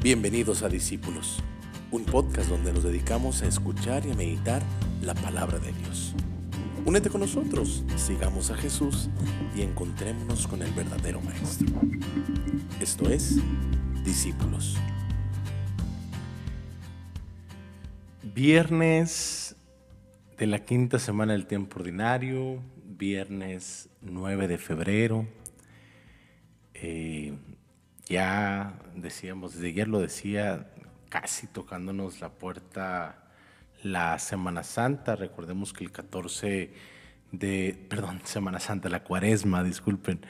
Bienvenidos a Discípulos, un podcast donde nos dedicamos a escuchar y a meditar la palabra de Dios. Únete con nosotros, sigamos a Jesús y encontrémonos con el verdadero Maestro. Esto es Discípulos. Viernes de la quinta semana del tiempo ordinario, viernes 9 de febrero. Eh, ya decíamos, desde ayer lo decía, casi tocándonos la puerta la Semana Santa. Recordemos que el 14 de, perdón, Semana Santa, la cuaresma, disculpen.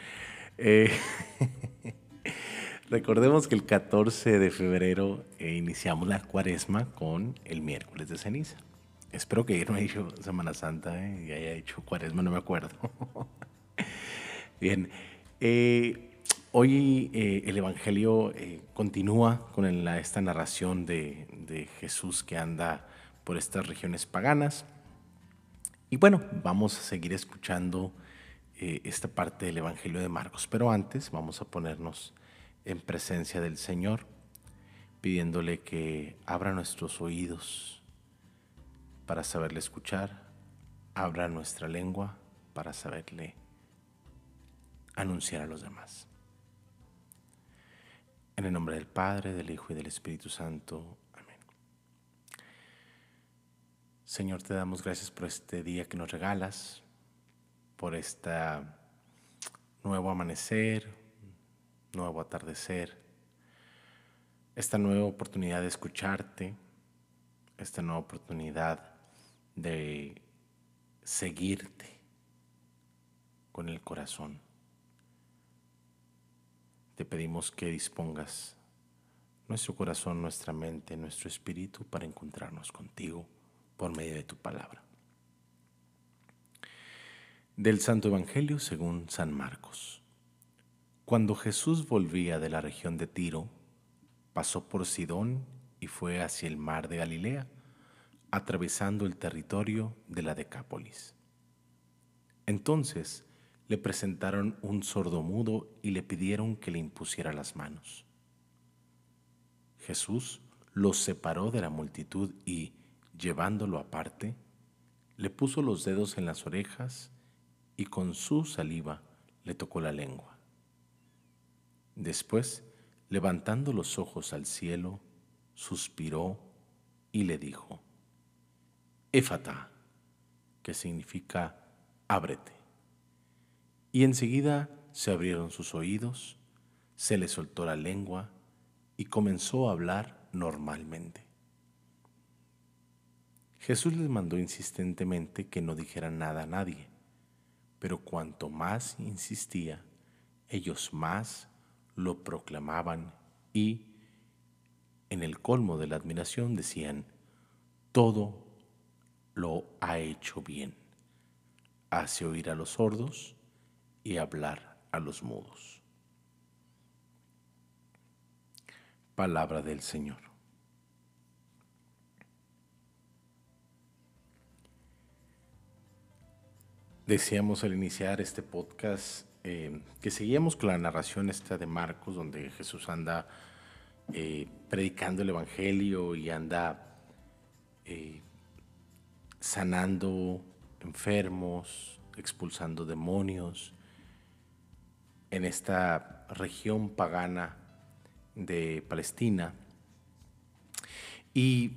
Eh, recordemos que el 14 de febrero eh, iniciamos la cuaresma con el miércoles de ceniza. Espero que ayer no haya hecho Semana Santa eh, y haya hecho cuaresma, no me acuerdo. Bien. Eh, Hoy eh, el Evangelio eh, continúa con esta narración de, Jesús que anda por estas regiones paganas. Y bueno, vamos a seguir escuchando eh, esta parte del Evangelio de Marcos, pero antes vamos a ponernos en presencia del Señor, pidiéndole que abra nuestros oídos para saberle escuchar, abra nuestra lengua para saberle anunciar a los demás. En el nombre del Padre, del Hijo y del Espíritu Santo. Amén. Señor, te damos gracias por este día que nos regalas, por este nuevo amanecer, nuevo atardecer, esta nueva oportunidad de escucharte, esta nueva oportunidad de seguirte con el corazón te pedimos que dispongas nuestro corazón, nuestra mente, nuestro espíritu para encontrarnos contigo por medio de tu palabra. Del Santo Evangelio según San Marcos. Cuando Jesús volvía de la región de Tiro, pasó por Sidón y fue hacia el mar de Galilea, atravesando el territorio de la Decápolis. Entonces, le presentaron un sordomudo y le pidieron que le impusiera las manos. Jesús los separó de la multitud y, llevándolo aparte, le puso los dedos en las orejas y con su saliva le tocó la lengua. Después, levantando los ojos al cielo, suspiró y le dijo, Éfata, que significa ábrete. Y enseguida se abrieron sus oídos, se le soltó la lengua y comenzó a hablar normalmente. Jesús les mandó insistentemente que no dijeran nada a nadie, pero cuanto más insistía, ellos más lo proclamaban y, en el colmo de la admiración, decían, todo lo ha hecho bien. Hace oír a los sordos, y hablar a los mudos. Palabra del Señor. Decíamos al iniciar este podcast eh, que seguíamos con la narración esta de Marcos, donde Jesús anda eh, predicando el Evangelio y anda eh, sanando enfermos, expulsando demonios, en esta región pagana de Palestina. Y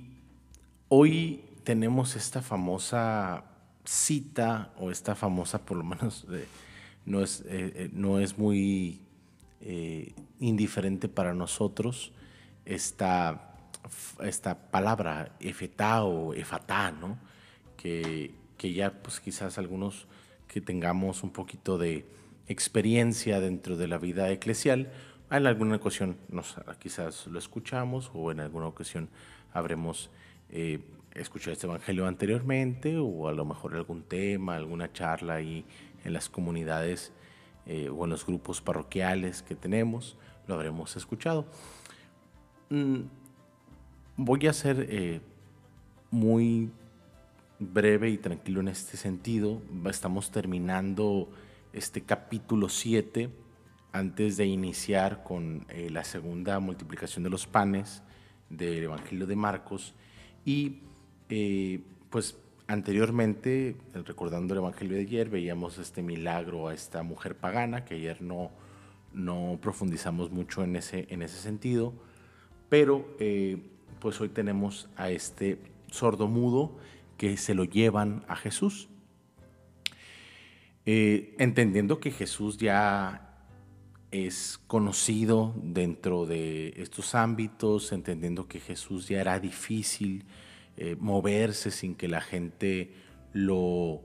hoy tenemos esta famosa cita, o esta famosa, por lo menos, eh, no, es, eh, eh, no, es, muy indiferente para nosotros, esta, esta palabra, efetá o efatá, ¿no? que, que ya pues quizás algunos que tengamos un poquito de experiencia dentro de la vida eclesial, en alguna ocasión quizás lo escuchamos o en alguna ocasión habremos eh, escuchado este evangelio anteriormente o a lo mejor algún tema, alguna charla ahí en las comunidades eh, o en los grupos parroquiales que tenemos, lo habremos escuchado. Mm, voy a ser eh, muy breve y tranquilo en este sentido. Estamos terminando este capítulo 7 antes de iniciar con eh, la segunda multiplicación de los panes del Evangelio de Marcos y eh, pues anteriormente, recordando el Evangelio de ayer, veíamos este milagro a esta mujer pagana, que ayer no, no profundizamos mucho en ese, en ese sentido, pero eh, pues hoy tenemos a este sordo mudo que se lo llevan a Jesús. Eh, entendiendo que Jesús ya es conocido dentro de estos ámbitos, entendiendo que Jesús ya era difícil eh, moverse sin que la gente lo,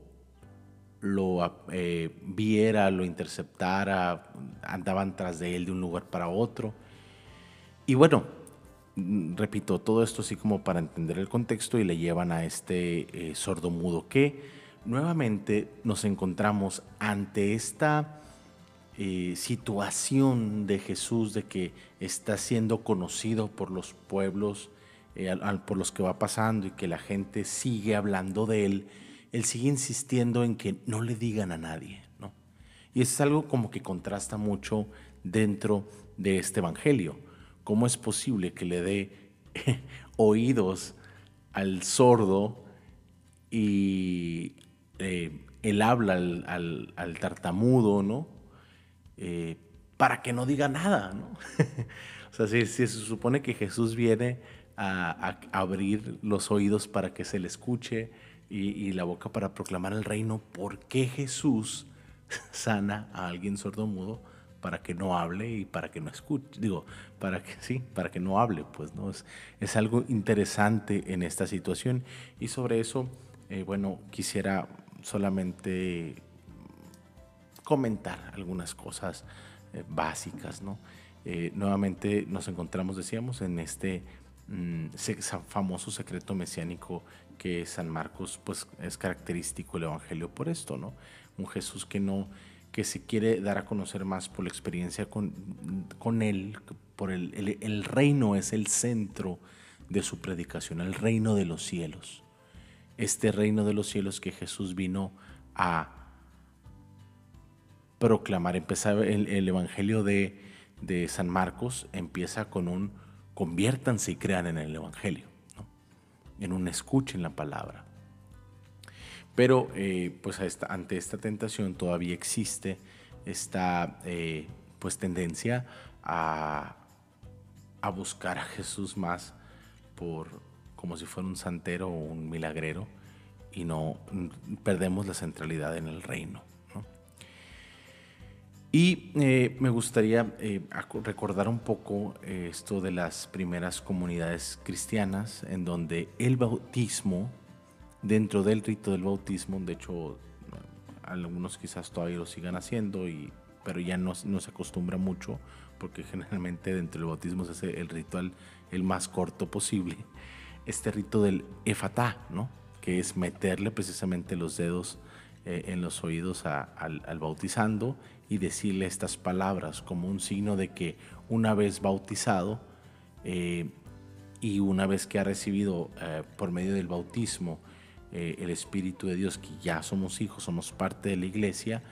lo eh, viera, lo interceptara, andaban tras de él de un lugar para otro. Y bueno, mm, repito, todo esto así como para entender el contexto y le llevan a este sordo mudo que nuevamente nos encontramos ante esta eh, situación de Jesús de que está siendo conocido por los pueblos, eh, por los que va pasando y que la gente sigue hablando de él, él sigue insistiendo en que no le digan a nadie. ¿no? Y es algo como que contrasta mucho dentro de este Evangelio. ¿Cómo es posible que le dé oídos al sordo y eh, él habla al, tartamudo, ¿no? Eh, para que no diga nada, ¿no? o sea, si, se supone que Jesús viene a, abrir los oídos para que se le escuche y, la boca para proclamar el reino, ¿por qué Jesús sana a alguien sordomudo para que no hable y para que no escuche? Digo, para que sí, para que no hable, pues, ¿no? Es, es algo interesante en esta situación y sobre eso, eh, bueno, quisiera solamente comentar algunas cosas eh, básicas, ¿no? Eh, nuevamente nos encontramos, decíamos, en este mm, famoso secreto mesiánico que San Marcos, pues es característico el Evangelio por esto, ¿no? Un Jesús que no, que se quiere dar a conocer más por la experiencia con, con Él, por el, el reino es el centro de su predicación, el reino de los cielos este reino de los cielos que Jesús vino a proclamar. Empezaba el, Evangelio de, San Marcos, empieza con un conviértanse y crean en el Evangelio, en un escuchen la palabra. Pero eh, pues ante esta tentación todavía existe esta eh, pues tendencia a, a buscar a Jesús más por, como si fuera un santero o un milagrero y no perdemos la centralidad en el reino. Y eh, me gustaría eh, recordar un poco eh, esto de las primeras comunidades cristianas, en donde el bautismo, dentro del rito del bautismo, de hecho algunos quizás todavía lo sigan haciendo, y, pero ya no, no se acostumbra mucho, porque generalmente dentro del bautismo se hace el ritual el más corto posible este rito del efatá, ¿no? que es meterle precisamente los dedos eh, en los oídos al, bautizando y decirle estas palabras como un signo de que una vez bautizado eh, y una vez que ha recibido eh, por medio del bautismo el Espíritu de Dios, que ya somos hijos, somos parte de la iglesia,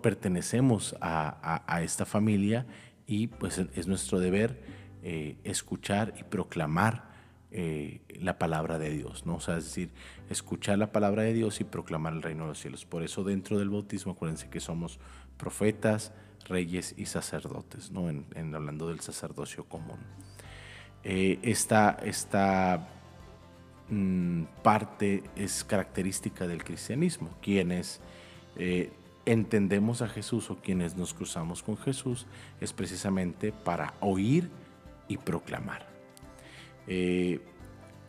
pertenecemos a, esta familia y pues es nuestro deber eh, escuchar y proclamar eh, la palabra de Dios, ¿no? O sea, es decir, escuchar la palabra de Dios y proclamar el reino de los cielos. Por eso dentro del bautismo, acuérdense que somos profetas, reyes y sacerdotes, ¿no? En, hablando del sacerdocio común. Eh, esta, esta mm, parte es característica del cristianismo, quienes entendemos a Jesús o quienes nos cruzamos con Jesús es precisamente para oír y proclamar. Eh,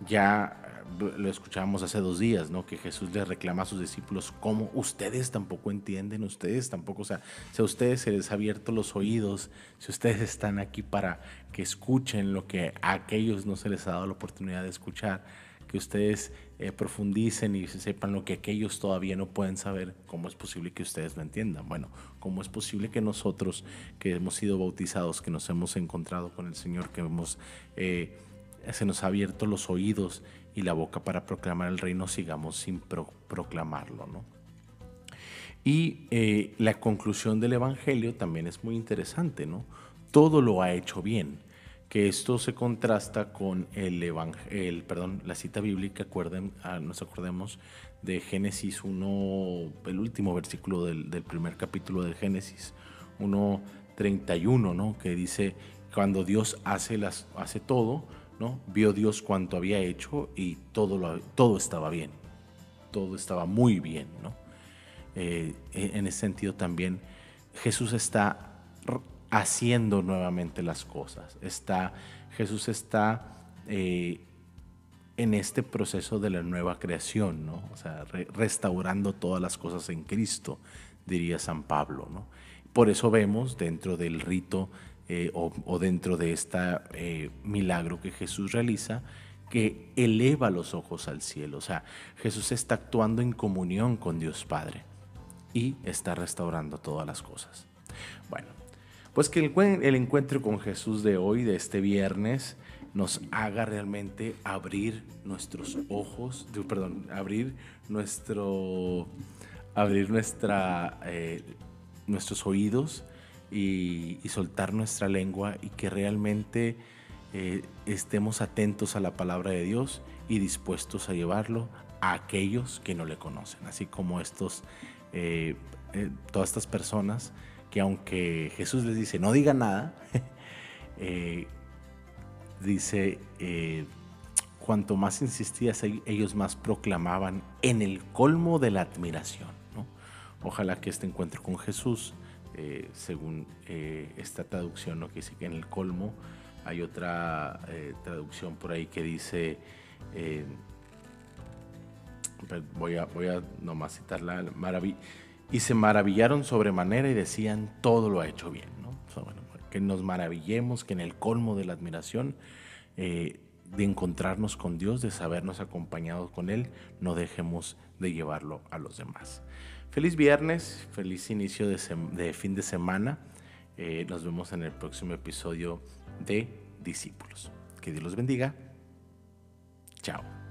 ya lo escuchábamos hace dos días, ¿no? Que Jesús le reclama a sus discípulos cómo ustedes tampoco entienden, ustedes tampoco, o sea, si a ustedes se les ha abierto los oídos, si ustedes están aquí para que escuchen lo que a aquellos no se les ha dado la oportunidad de escuchar, que ustedes eh, profundicen y sepan lo que aquellos todavía no pueden saber, ¿cómo es posible que ustedes lo entiendan? Bueno, ¿cómo es posible que nosotros que hemos sido bautizados, que nos hemos encontrado con el Señor, que hemos, eh, se nos ha abierto los oídos y la boca para proclamar el reino, sigamos sin proclamarlo, ¿no? Y eh, la conclusión del Evangelio también es muy interesante, ¿no? Todo lo ha hecho bien, que esto se contrasta con el, el perdón, la cita bíblica, acuerden, ah, nos acordemos de Génesis 1, el último versículo del, del primer capítulo de Génesis 1.31, ¿no? Que dice, cuando Dios hace, las, hace todo, ¿no? Vio Dios cuanto había hecho y todo, lo, todo estaba bien, todo estaba muy bien, ¿no? Eh, en ese sentido también Jesús está haciendo nuevamente las cosas. Está, Jesús está eh, en este proceso de la nueva creación, ¿no? O sea, restaurando todas las cosas en Cristo, diría San Pablo, ¿no? Por eso vemos dentro del rito eh, o, dentro de este milagro que Jesús realiza, que eleva los ojos al cielo. O sea, Jesús está actuando en comunión con Dios Padre y está restaurando todas las cosas. Bueno, pues que el, encuentro con Jesús de hoy, de este viernes, nos haga realmente abrir nuestros ojos, perdón, abrir nuestro, abrir nuestra, eh, nuestros oídos y, soltar nuestra lengua y que realmente eh, estemos atentos a la palabra de Dios y dispuestos a llevarlo a aquellos que no le conocen, así como estos eh, todas estas personas que aunque Jesús les dice no diga nada, eh, dice, cuanto más insistías, ellos más proclamaban en el colmo de la admiración. Ojalá que este encuentro con Jesús, según esta traducción, ¿no? que que en el colmo, hay otra traducción por ahí que dice voy a, voy a nomás citar la maravilla. Y se maravillaron sobremanera y decían, todo lo ha hecho bien. ¿no? que nos maravillemos, que en el colmo de la admiración, eh, de encontrarnos con Dios, de sabernos acompañados con Él, no dejemos de llevarlo a los demás. Feliz viernes, feliz inicio de, fin de semana. Eh, nos vemos en el próximo episodio de Discípulos. Que Dios los bendiga. Chao.